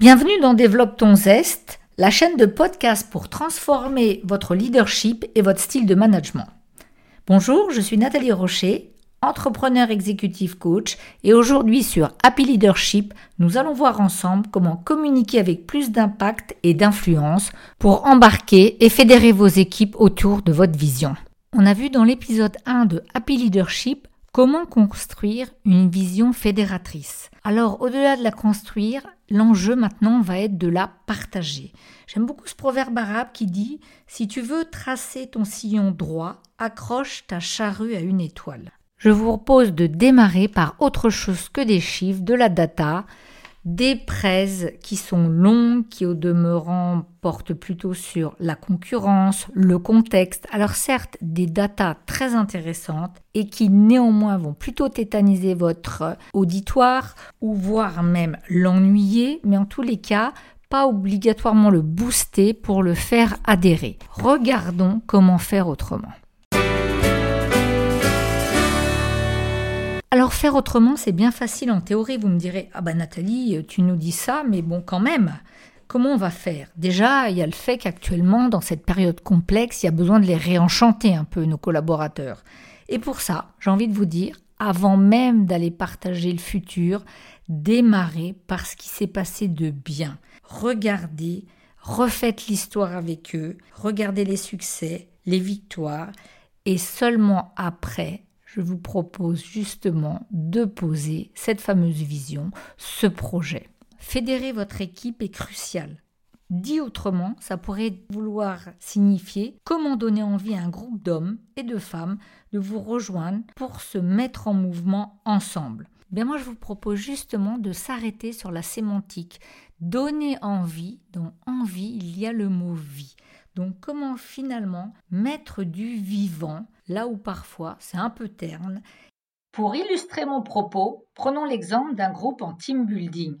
Bienvenue dans Développe ton zeste, la chaîne de podcast pour transformer votre leadership et votre style de management. Bonjour, je suis Nathalie Rocher, entrepreneur exécutif coach et aujourd'hui sur Happy Leadership, nous allons voir ensemble comment communiquer avec plus d'impact et d'influence pour embarquer et fédérer vos équipes autour de votre vision. On a vu dans l'épisode 1 de Happy Leadership Comment construire une vision fédératrice? Alors, au-delà de la construire, l'enjeu maintenant va être de la partager. J'aime beaucoup ce proverbe arabe qui dit Si tu veux tracer ton sillon droit, accroche ta charrue à une étoile. Je vous propose de démarrer par autre chose que des chiffres, de la data, des prêts qui sont longues, qui au demeurant portent plutôt sur la concurrence, le contexte. Alors certes, des datas très intéressantes et qui néanmoins vont plutôt tétaniser votre auditoire ou voire même l'ennuyer, mais en tous les cas, pas obligatoirement le booster pour le faire adhérer. Regardons comment faire autrement. Alors faire autrement, c'est bien facile en théorie. Vous me direz, ah bah Nathalie, tu nous dis ça, mais bon quand même, comment on va faire? Déjà, il y a le fait qu'actuellement, dans cette période complexe, il y a besoin de les réenchanter un peu, nos collaborateurs. Et pour ça, j'ai envie de vous dire, avant même d'aller partager le futur, démarrez par ce qui s'est passé de bien. Regardez, refaites l'histoire avec eux, regardez les succès, les victoires, et seulement après, je vous propose justement de poser cette fameuse vision, ce projet. Fédérer votre équipe est crucial. Dit autrement, ça pourrait vouloir signifier comment donner envie à un groupe d'hommes et de femmes de vous rejoindre pour se mettre en mouvement ensemble. Bien moi je vous propose justement de s'arrêter sur la sémantique. Donner envie, dans envie il y a le mot vie. Donc comment finalement mettre du vivant là où parfois c'est un peu terne? Pour illustrer mon propos, prenons l'exemple d'un groupe en team building.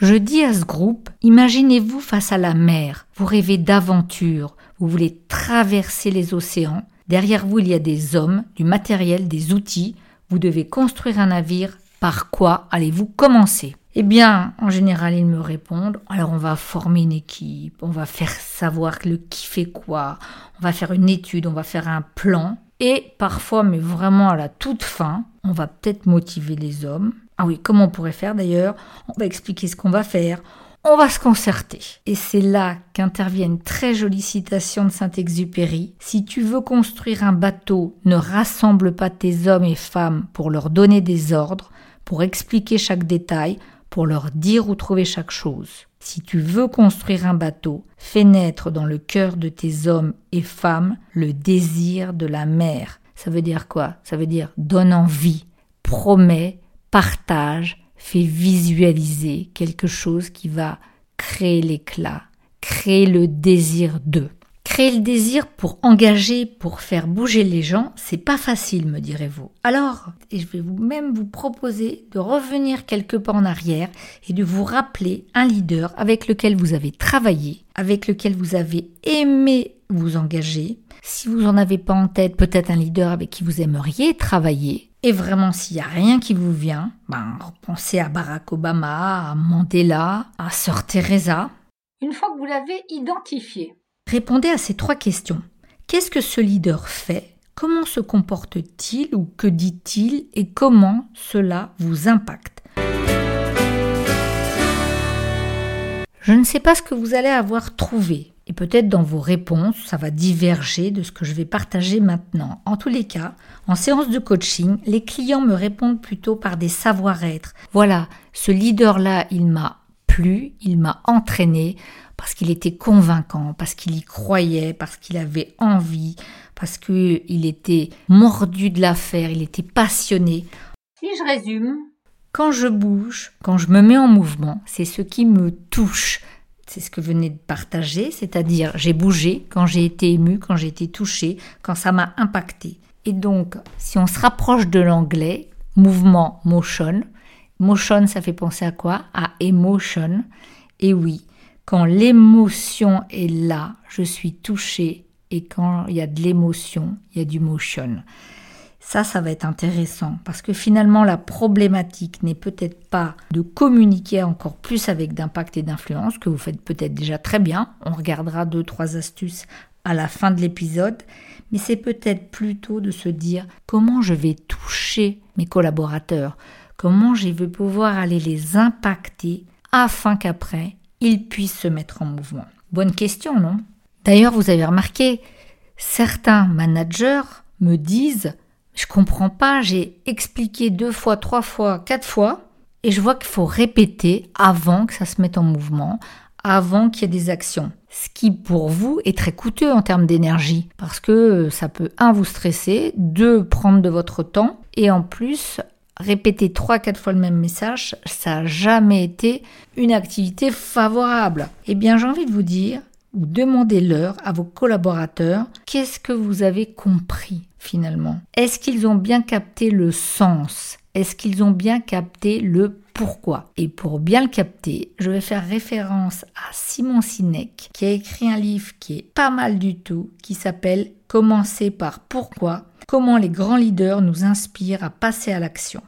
Je dis à ce groupe, imaginez-vous face à la mer, vous rêvez d'aventure, vous voulez traverser les océans, derrière vous il y a des hommes, du matériel, des outils, vous devez construire un navire, par quoi allez-vous commencer? Eh bien, en général, ils me répondent, alors on va former une équipe, on va faire savoir le qui fait quoi, on va faire une étude, on va faire un plan, et parfois, mais vraiment à la toute fin, on va peut-être motiver les hommes. Ah oui, comment on pourrait faire d'ailleurs? On va expliquer ce qu'on va faire. On va se concerter. Et c'est là qu'intervient une très jolie citation de Saint-Exupéry. Si tu veux construire un bateau, ne rassemble pas tes hommes et femmes pour leur donner des ordres, pour expliquer chaque détail, pour leur dire où trouver chaque chose. Si tu veux construire un bateau, fais naître dans le cœur de tes hommes et femmes le désir de la mer. Ça veut dire quoi? Ça veut dire donne envie, promets, partage, fais visualiser quelque chose qui va créer l'éclat, créer le désir d'eux. Créer le désir pour engager, pour faire bouger les gens, c'est pas facile, me direz-vous. Alors, et je vais vous même vous proposer de revenir quelque pas en arrière et de vous rappeler un leader avec lequel vous avez travaillé, avec lequel vous avez aimé vous engager. Si vous en avez pas en tête, peut-être un leader avec qui vous aimeriez travailler. Et vraiment, s'il n'y a rien qui vous vient, ben, pensez à Barack Obama, à Mandela, à Sœur Teresa. Une fois que vous l'avez identifié, Répondez à ces trois questions. Qu'est-ce que ce leader fait? Comment se comporte-t-il ou que dit-il? Et comment cela vous impacte? Je ne sais pas ce que vous allez avoir trouvé et peut-être dans vos réponses, ça va diverger de ce que je vais partager maintenant. En tous les cas, en séance de coaching, les clients me répondent plutôt par des savoir-être. Voilà, ce leader-là, il m'a plu, il m'a entraîné parce qu'il était convaincant, parce qu'il y croyait, parce qu'il avait envie, parce qu'il était mordu de l'affaire, il était passionné. Si je résume, quand je bouge, quand je me mets en mouvement, c'est ce qui me touche. C'est ce que je venez de partager, c'est-à-dire j'ai bougé quand j'ai été ému, quand j'ai été touché, quand ça m'a impacté. Et donc, si on se rapproche de l'anglais, mouvement, motion, motion, ça fait penser à quoi? À emotion. Et oui, quand l'émotion est là, je suis touchée et quand il y a de l'émotion, il y a du motion. Ça, ça va être intéressant parce que finalement, la problématique n'est peut-être pas de communiquer encore plus avec d'impact et d'influence, que vous faites peut-être déjà très bien. On regardera deux, trois astuces à la fin de l'épisode. Mais c'est peut-être plutôt de se dire comment je vais toucher mes collaborateurs, comment je vais pouvoir aller les impacter afin qu'après, ils puissent se mettre en mouvement. Bonne question, non? D'ailleurs, vous avez remarqué, certains managers me disent je comprends pas, j'ai expliqué deux fois, trois fois, quatre fois, et je vois qu'il faut répéter avant que ça se mette en mouvement, avant qu'il y ait des actions. Ce qui pour vous est très coûteux en termes d'énergie, parce que ça peut, un, vous stresser, deux, prendre de votre temps, et en plus, répéter trois, quatre fois le même message, ça n'a jamais été une activité favorable. Eh bien, j'ai envie de vous dire, ou demandez-leur à vos collaborateurs. Qu'est-ce que vous avez compris finalement? Est-ce qu'ils ont bien capté le sens? Est-ce qu'ils ont bien capté le pourquoi? Et pour bien le capter, je vais faire référence à Simon Sinek qui a écrit un livre qui est pas mal du tout, qui s'appelle Commencer par pourquoi Comment les grands leaders nous inspirent à passer à l'action.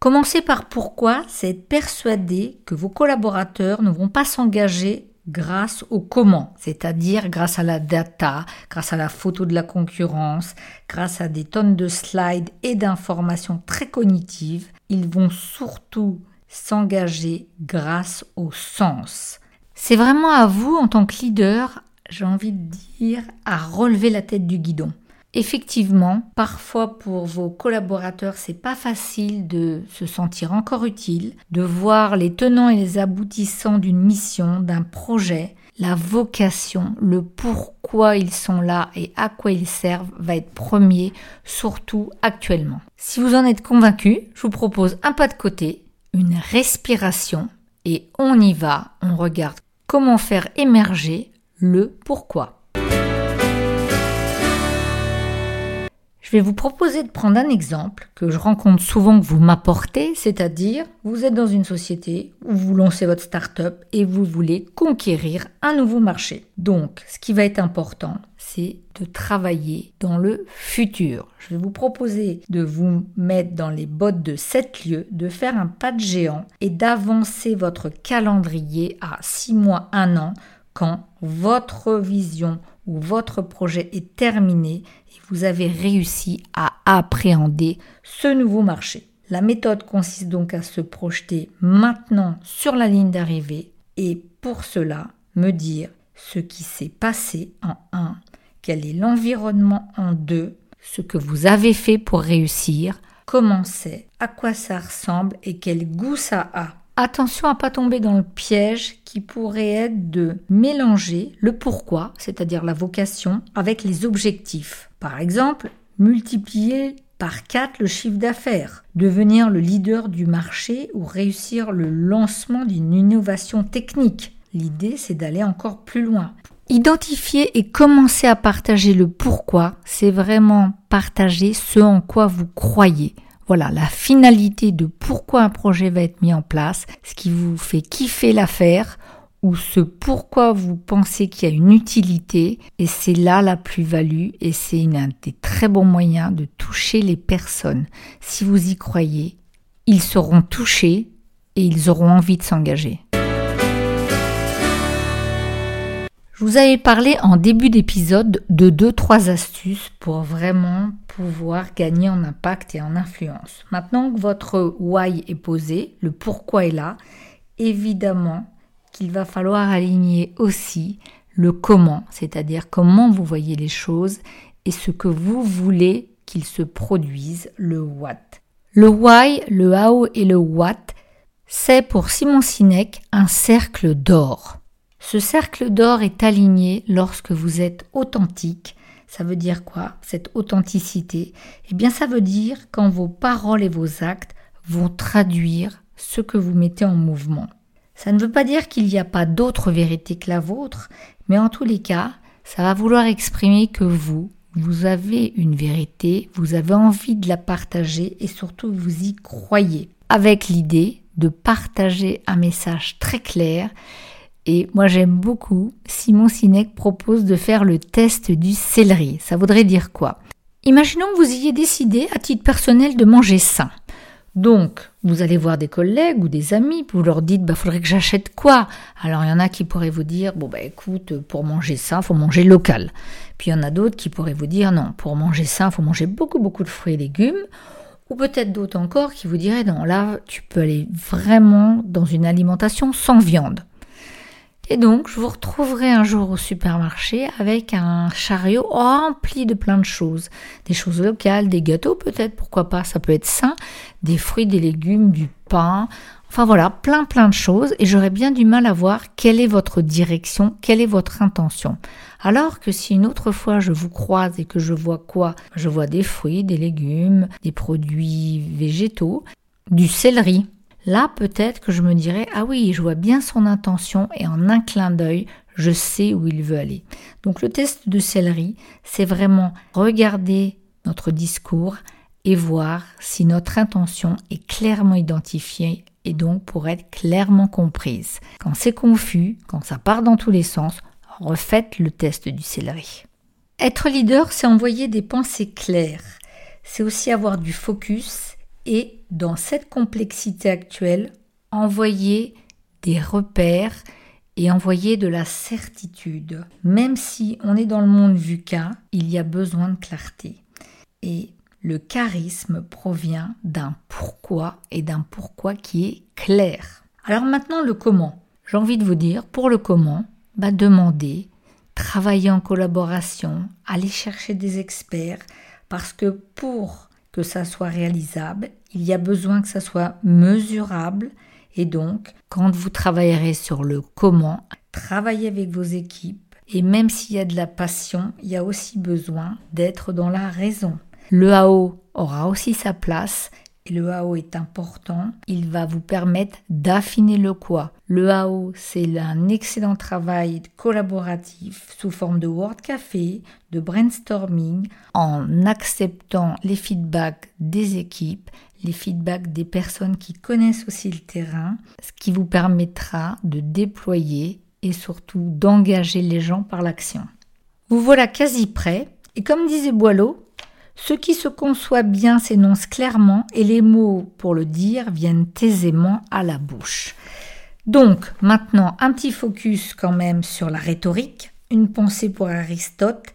Commencer par pourquoi, c'est être persuadé que vos collaborateurs ne vont pas s'engager grâce au comment, c'est-à-dire grâce à la data, grâce à la photo de la concurrence, grâce à des tonnes de slides et d'informations très cognitives, ils vont surtout s'engager grâce au sens. C'est vraiment à vous, en tant que leader, j'ai envie de dire, à relever la tête du guidon. Effectivement, parfois pour vos collaborateurs, c'est pas facile de se sentir encore utile, de voir les tenants et les aboutissants d'une mission, d'un projet, la vocation, le pourquoi ils sont là et à quoi ils servent va être premier, surtout actuellement. Si vous en êtes convaincu, je vous propose un pas de côté, une respiration et on y va, on regarde comment faire émerger le pourquoi. Je vais vous proposer de prendre un exemple que je rencontre souvent que vous m'apportez, c'est-à-dire vous êtes dans une société où vous lancez votre start-up et vous voulez conquérir un nouveau marché. Donc, ce qui va être important, c'est de travailler dans le futur. Je vais vous proposer de vous mettre dans les bottes de 7 lieux, de faire un pas de géant et d'avancer votre calendrier à 6 mois, 1 an quand votre vision ou votre projet est terminé vous avez réussi à appréhender ce nouveau marché. La méthode consiste donc à se projeter maintenant sur la ligne d'arrivée et pour cela me dire ce qui s'est passé en 1, quel est l'environnement en 2, ce que vous avez fait pour réussir, comment c'est, à quoi ça ressemble et quel goût ça a. Attention à pas tomber dans le piège qui pourrait être de mélanger le pourquoi, c'est-à-dire la vocation, avec les objectifs. Par exemple, multiplier par 4 le chiffre d'affaires, devenir le leader du marché ou réussir le lancement d'une innovation technique. L'idée, c'est d'aller encore plus loin. Identifier et commencer à partager le pourquoi, c'est vraiment partager ce en quoi vous croyez. Voilà la finalité de pourquoi un projet va être mis en place, ce qui vous fait kiffer l'affaire ou ce pourquoi vous pensez qu'il y a une utilité et c'est là la plus-value et c'est un des très bons moyens de toucher les personnes. Si vous y croyez, ils seront touchés et ils auront envie de s'engager. Je vous avais parlé en début d'épisode de deux trois astuces pour vraiment pouvoir gagner en impact et en influence. Maintenant que votre why est posé, le pourquoi est là, évidemment qu'il va falloir aligner aussi le comment, c'est-à-dire comment vous voyez les choses et ce que vous voulez qu'ils se produisent, le what. Le why, le how et le what, c'est pour Simon Sinek un cercle d'or. Ce cercle d'or est aligné lorsque vous êtes authentique. Ça veut dire quoi Cette authenticité? Eh bien ça veut dire quand vos paroles et vos actes vont traduire ce que vous mettez en mouvement. Ça ne veut pas dire qu'il n'y a pas d'autre vérité que la vôtre, mais en tous les cas, ça va vouloir exprimer que vous, vous avez une vérité, vous avez envie de la partager et surtout vous y croyez, avec l'idée de partager un message très clair et moi j'aime beaucoup, Simon Sinek propose de faire le test du céleri. Ça voudrait dire quoi? Imaginons que vous ayez décidé à titre personnel de manger sain. Donc, vous allez voir des collègues ou des amis, vous leur dites, bah, faudrait que j'achète quoi? Alors, il y en a qui pourraient vous dire, bon, bah, écoute, pour manger sain, faut manger local. Puis, il y en a d'autres qui pourraient vous dire, non, pour manger sain, faut manger beaucoup, beaucoup de fruits et légumes. Ou peut-être d'autres encore qui vous diraient, non, là, tu peux aller vraiment dans une alimentation sans viande. Et donc, je vous retrouverai un jour au supermarché avec un chariot rempli de plein de choses. Des choses locales, des gâteaux peut-être, pourquoi pas, ça peut être sain, des fruits, des légumes, du pain, enfin voilà, plein plein de choses. Et j'aurais bien du mal à voir quelle est votre direction, quelle est votre intention. Alors que si une autre fois je vous croise et que je vois quoi? Je vois des fruits, des légumes, des produits végétaux, du céleri, Là, peut-être que je me dirais Ah oui, je vois bien son intention et en un clin d'œil, je sais où il veut aller. Donc, le test de céleri, c'est vraiment regarder notre discours et voir si notre intention est clairement identifiée et donc pour être clairement comprise. Quand c'est confus, quand ça part dans tous les sens, refaites le test du céleri. Être leader, c'est envoyer des pensées claires. C'est aussi avoir du focus et dans cette complexité actuelle, envoyer des repères et envoyer de la certitude. Même si on est dans le monde VUCA, il y a besoin de clarté. Et le charisme provient d'un pourquoi et d'un pourquoi qui est clair. Alors maintenant le comment. J'ai envie de vous dire, pour le comment, bah demander, travailler en collaboration, aller chercher des experts, parce que pour que ça soit réalisable, il y a besoin que ça soit mesurable. Et donc quand vous travaillerez sur le comment, travaillez avec vos équipes. Et même s'il y a de la passion, il y a aussi besoin d'être dans la raison. Le AO aura aussi sa place le AO est important, il va vous permettre d'affiner le quoi. Le AO, c'est un excellent travail collaboratif sous forme de Word Café, de brainstorming, en acceptant les feedbacks des équipes, les feedbacks des personnes qui connaissent aussi le terrain, ce qui vous permettra de déployer et surtout d'engager les gens par l'action. Vous voilà quasi prêt, et comme disait Boileau, ce qui se conçoit bien s'énonce clairement et les mots pour le dire viennent aisément à la bouche. Donc maintenant un petit focus quand même sur la rhétorique, une pensée pour Aristote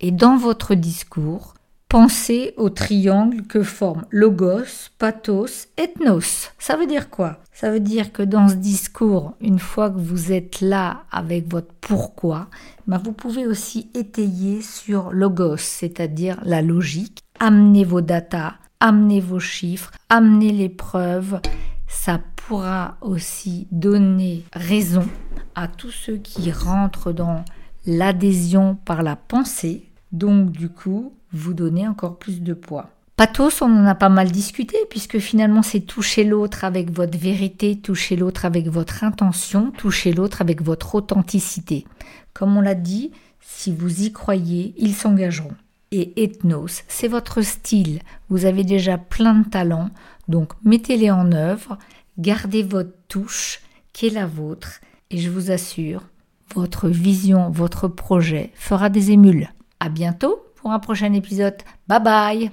et dans votre discours, pensez au triangle que forment logos, pathos, ethnos. Ça veut dire quoi? Ça veut dire que dans ce discours, une fois que vous êtes là avec votre pourquoi, ben vous pouvez aussi étayer sur logos, c'est-à-dire la logique. Amenez vos datas, amenez vos chiffres, amenez les preuves. Ça pourra aussi donner raison à tous ceux qui rentrent dans l'adhésion par la pensée. Donc du coup, vous donner encore plus de poids. Pathos, on en a pas mal discuté, puisque finalement c'est toucher l'autre avec votre vérité, toucher l'autre avec votre intention, toucher l'autre avec votre authenticité. Comme on l'a dit, si vous y croyez, ils s'engageront. Et ethnos, c'est votre style. Vous avez déjà plein de talents, donc mettez-les en œuvre, gardez votre touche qui est la vôtre, et je vous assure, votre vision, votre projet fera des émules. À bientôt pour un prochain épisode. Bye bye